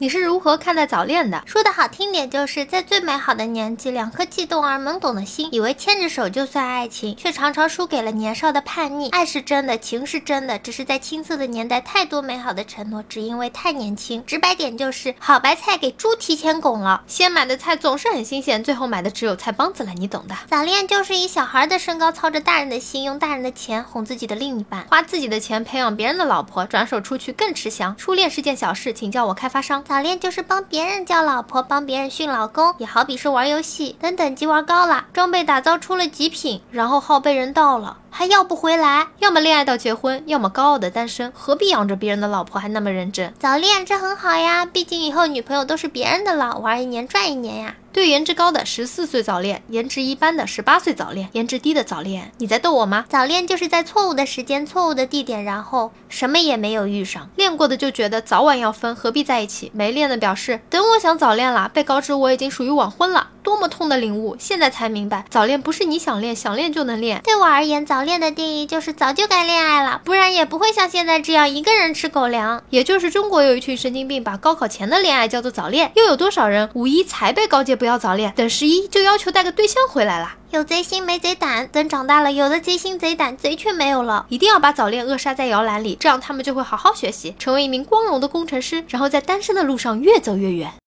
你是如何看待早恋的？说的好听点，就是在最美好的年纪，两颗悸动而懵懂的心，以为牵着手就算爱情，却常常输给了年少的叛逆。爱是真的，情是真的，只是在青涩的年代，太多美好的承诺，只因为太年轻。直白点就是，好白菜给猪提前拱了。先买的菜总是很新鲜，最后买的只有菜帮子了，你懂的。早恋就是以小孩的身高，操着大人的心，用大人的钱哄自己的另一半，花自己的钱培养别人的老婆，转手出去更吃香。初恋是件小事，请叫我开发商。早恋就是帮。别人叫老婆，帮别人训老公，也好比是玩游戏，等等级玩高了，装备打造出了极品，然后号被人盗了，还要不回来。要么恋爱到结婚，要么高傲的单身，何必养着别人的老婆还那么认真？早恋这很好呀，毕竟以后女朋友都是别人的了，玩一年赚一年呀。对颜值高的十四岁早恋，颜值一般的十八岁早恋，颜值低的早恋，你在逗我吗？早恋就是在错误的时间、错误的地点，然后什么也没有遇上。练过的就觉得早晚要分，何必在一起？没练的表示等我想早恋了，被告知我已经属于晚婚了。多么痛的领悟！现在才明白，早恋不是你想练想练就能练。对我而言，早恋的定义就是早就该恋爱了，不然也不会像现在这样一个人吃狗粮。也就是中国有一群神经病，把高考前的恋爱叫做早恋。又有多少人五一才被告诫不要早恋，等十一就要求带个对象回来了？有贼心没贼胆，等长大了，有的贼心贼胆，贼却没有了。一定要把早恋扼杀在摇篮里，这样他们就会好好学习，成为一名光荣的工程师，然后在单身的路上越走越远。